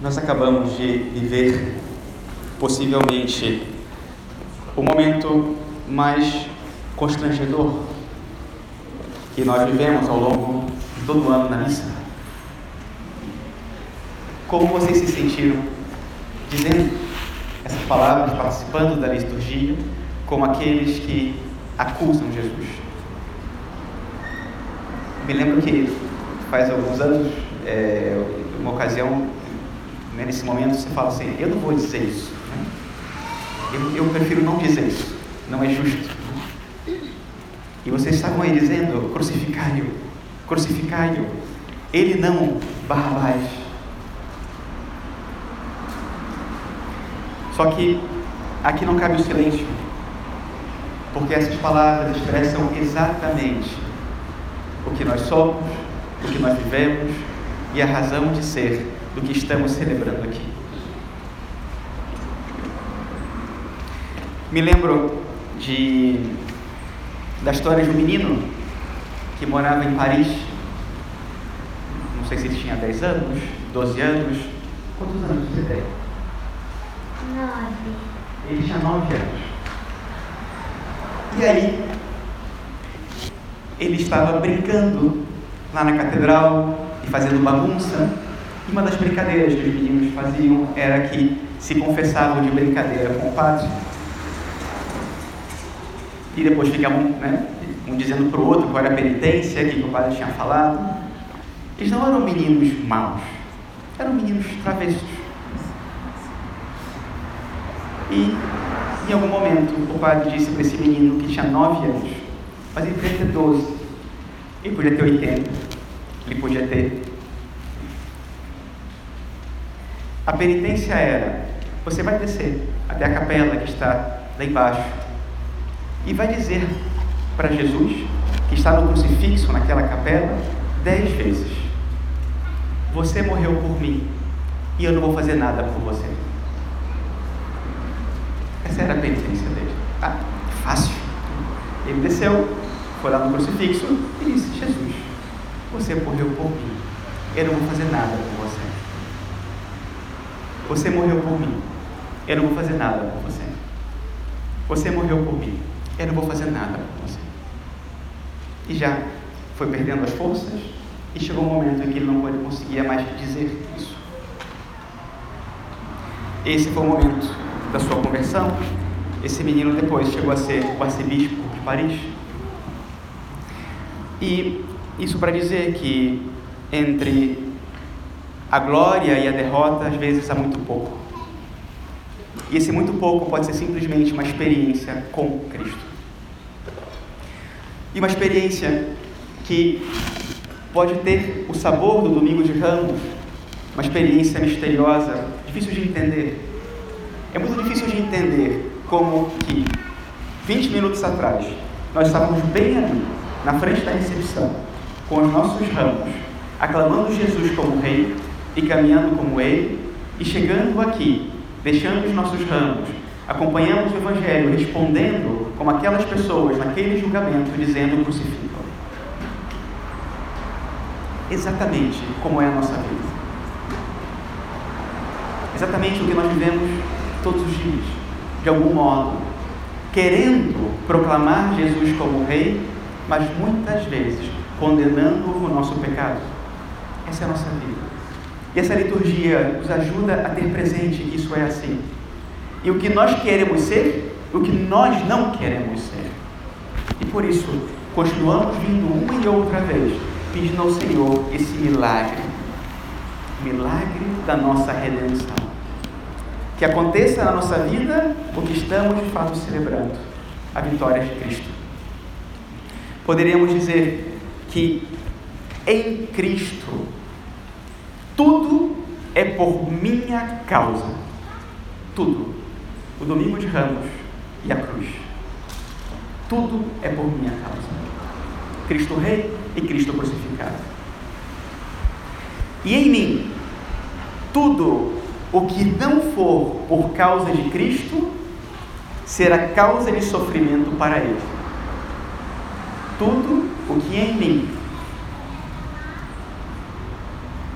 Nós acabamos de viver, possivelmente, o momento mais constrangedor que nós vivemos ao longo de todo o ano na missa. Como vocês se sentiram dizendo essas palavras, participando da liturgia, como aqueles que acusam Jesus? Me lembro que faz alguns anos, é, uma ocasião, né, nesse momento, você fala assim: Eu não vou dizer isso. Né? Eu, eu prefiro não dizer isso. Não é justo. E vocês estavam aí dizendo: Crucificai-o, crucificai-o. Ele não, Barrabás. Só que aqui não cabe o silêncio, porque essas palavras expressam exatamente o que nós somos, o que nós vivemos e a razão de ser do que estamos celebrando aqui. Me lembro de da história de um menino que morava em Paris. Não sei se ele tinha 10 anos, 12 anos. Quantos anos você tem? Nove. Ele tinha 9 anos. E aí, ele estava brincando lá na catedral fazendo bagunça. E uma das brincadeiras que os meninos faziam era que se confessavam de brincadeira com o padre. E depois ficavam, né, um dizendo para o outro qual era a penitência que o padre tinha falado. Eles não eram meninos maus, eram meninos travessos. E em algum momento o padre disse para esse menino que tinha 9 anos, mas ele podia ter 12, ele podia ter 80, ele podia ter. A penitência era: você vai descer até a capela que está lá embaixo e vai dizer para Jesus, que está no crucifixo naquela capela, dez vezes: Você morreu por mim e eu não vou fazer nada por você. Essa era a penitência dele. Ah, fácil. Ele desceu, foi lá no crucifixo e disse: Jesus, você morreu por mim, eu não vou fazer nada por você. Você morreu por mim, eu não vou fazer nada por você. Você morreu por mim, eu não vou fazer nada por você. E já foi perdendo as forças e chegou um momento em que ele não conseguia mais dizer isso. Esse foi o momento da sua conversão. Esse menino depois chegou a ser o arcebispo de Paris. E isso para dizer que entre a glória e a derrota, às vezes há muito pouco. E esse muito pouco pode ser simplesmente uma experiência com Cristo. E uma experiência que pode ter o sabor do domingo de Ramos, uma experiência misteriosa, difícil de entender. É muito difícil de entender como que 20 minutos atrás nós estávamos bem ali, na frente da recepção, com os nossos ramos, aclamando Jesus como rei e caminhando como ele, e chegando aqui, deixando os nossos ramos, acompanhamos o Evangelho, respondendo como aquelas pessoas naquele julgamento, dizendo crucificam. Exatamente como é a nossa vida. Exatamente o que nós vivemos todos os dias, de algum modo, querendo proclamar Jesus como Rei, mas muitas vezes condenando o nosso pecado. Essa é a nossa vida. E essa liturgia nos ajuda a ter presente que isso é assim. E o que nós queremos ser, o que nós não queremos ser. E por isso, continuamos vindo uma e outra vez, pedindo ao Senhor esse milagre milagre da nossa redenção. Que aconteça na nossa vida o que estamos de fato celebrando a vitória de Cristo. Poderíamos dizer que em Cristo tudo é por minha causa. Tudo. O domingo de Ramos e a cruz. Tudo é por minha causa. Cristo Rei e Cristo crucificado. E em mim, tudo o que não for por causa de Cristo será causa de sofrimento para Ele. Tudo o que em mim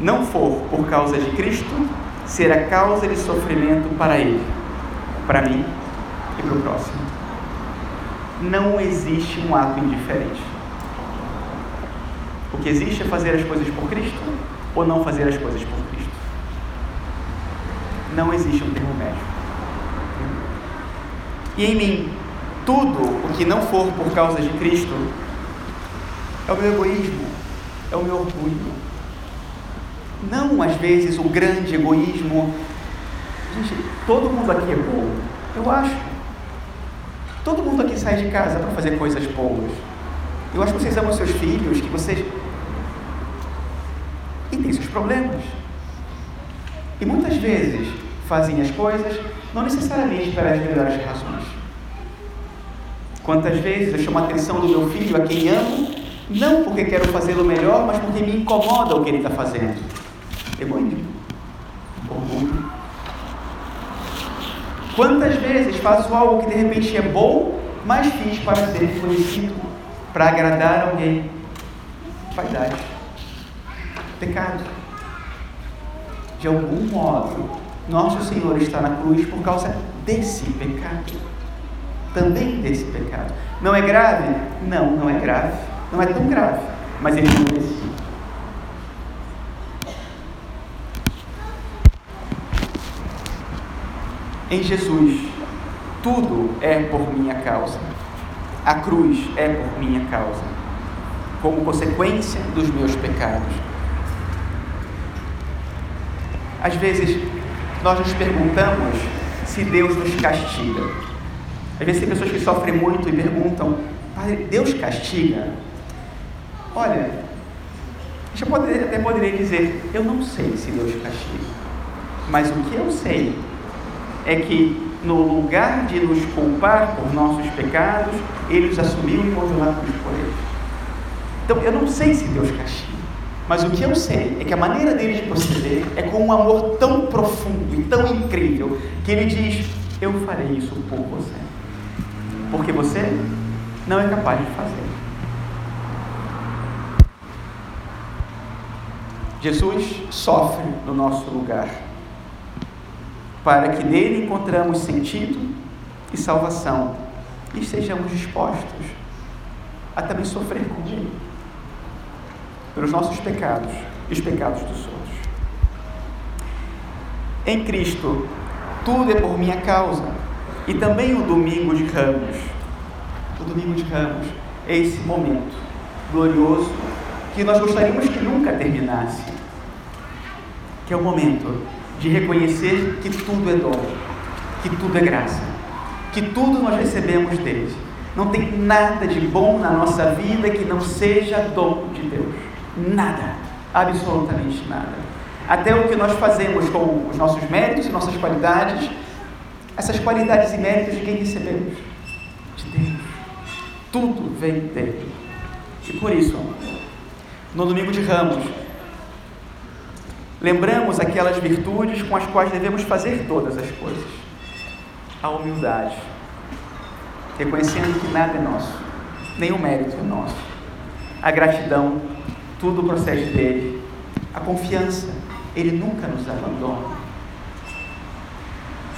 não for por causa de Cristo ser a causa de sofrimento para ele, para mim e para o próximo. Não existe um ato indiferente. O que existe é fazer as coisas por Cristo ou não fazer as coisas por Cristo. Não existe um termo médio. E em mim, tudo o que não for por causa de Cristo é o meu egoísmo, é o meu orgulho. Não, às vezes, o grande egoísmo. Gente, todo mundo aqui é bom, eu acho. Todo mundo aqui sai de casa para fazer coisas boas. Eu acho que vocês amam seus filhos, que vocês. E tem seus problemas. E muitas vezes fazem as coisas não necessariamente pelas melhores razões. Quantas vezes eu chamo a atenção do meu filho, a quem amo, não porque quero fazê-lo melhor, mas porque me incomoda o que ele está fazendo. Egoísmo. Orgulho. Quantas vezes faço algo que de repente é bom, mas fiz para ser reconhecido, para agradar alguém? Vaidade. Pecado. De algum modo, nosso Senhor está na cruz por causa desse pecado. Também desse pecado. Não é grave? Não, não é grave. Não é tão grave, mas ele não merecia. Em Jesus, tudo é por minha causa. A cruz é por minha causa, como consequência dos meus pecados. Às vezes, nós nos perguntamos se Deus nos castiga. Às vezes, tem pessoas que sofrem muito e perguntam: Deus castiga? Olha, eu poderia, até poderia dizer: Eu não sei se Deus castiga, mas o que eu sei é que no lugar de nos culpar por nossos pecados, Ele os assumiu e morreu na cruz por eles. Então, eu não sei se Deus castiga. Mas o que eu sei é que a maneira dele de proceder é com um amor tão profundo e tão incrível que ele diz: Eu farei isso por você. Porque você não é capaz de fazer. Jesus sofre no nosso lugar, para que nele encontramos sentido e salvação e estejamos dispostos a também sofrer com ele pelos nossos pecados e os pecados dos outros. Em Cristo, tudo é por minha causa. E também o domingo de Ramos. O domingo de Ramos é esse momento glorioso que nós gostaríamos que nunca terminasse. Que é o momento de reconhecer que tudo é dom, que tudo é graça, que tudo nós recebemos dele. Não tem nada de bom na nossa vida que não seja dom de Deus. Nada, absolutamente nada. Até o que nós fazemos com os nossos méritos e nossas qualidades, essas qualidades e méritos de quem recebemos? De Deus. Tudo vem dele. E por isso, no domingo de Ramos, lembramos aquelas virtudes com as quais devemos fazer todas as coisas. A humildade, reconhecendo que nada é nosso, nenhum mérito é nosso. A gratidão, tudo procede dele. A confiança, ele nunca nos abandona.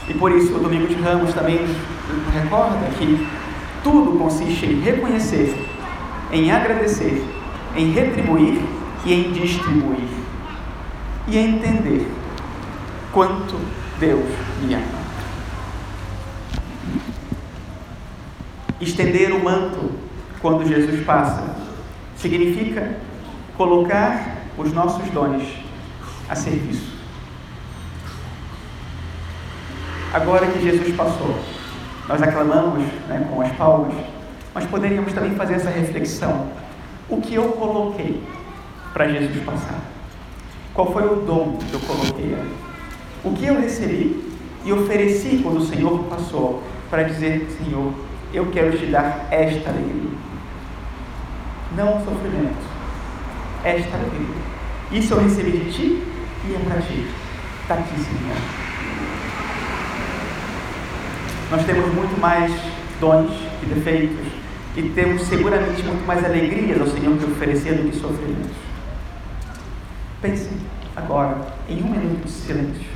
E por isso o Domingo de Ramos também recorda que tudo consiste em reconhecer, em agradecer, em retribuir e em distribuir. E entender quanto Deus me ama. Estender o manto quando Jesus passa significa colocar os nossos dons a serviço. Agora que Jesus passou, nós aclamamos né, com as palmas, mas poderíamos também fazer essa reflexão. O que eu coloquei para Jesus passar? Qual foi o dom que eu coloquei? O que eu recebi e ofereci quando o Senhor passou para dizer: Senhor, eu quero te dar esta alegria. Não o sofrimento, esta alegria. Isso eu recebi de ti e é para ti. Está aqui, Senhor. Nós temos muito mais dons e defeitos e temos seguramente muito mais alegrias ao Senhor que oferecer do que sofrimentos. Pense agora, em um minuto de silêncio,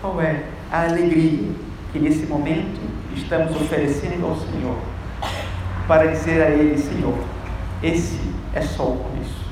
qual é a alegria que nesse momento estamos oferecendo ao Senhor para dizer a Ele: Senhor, esse é só o começo.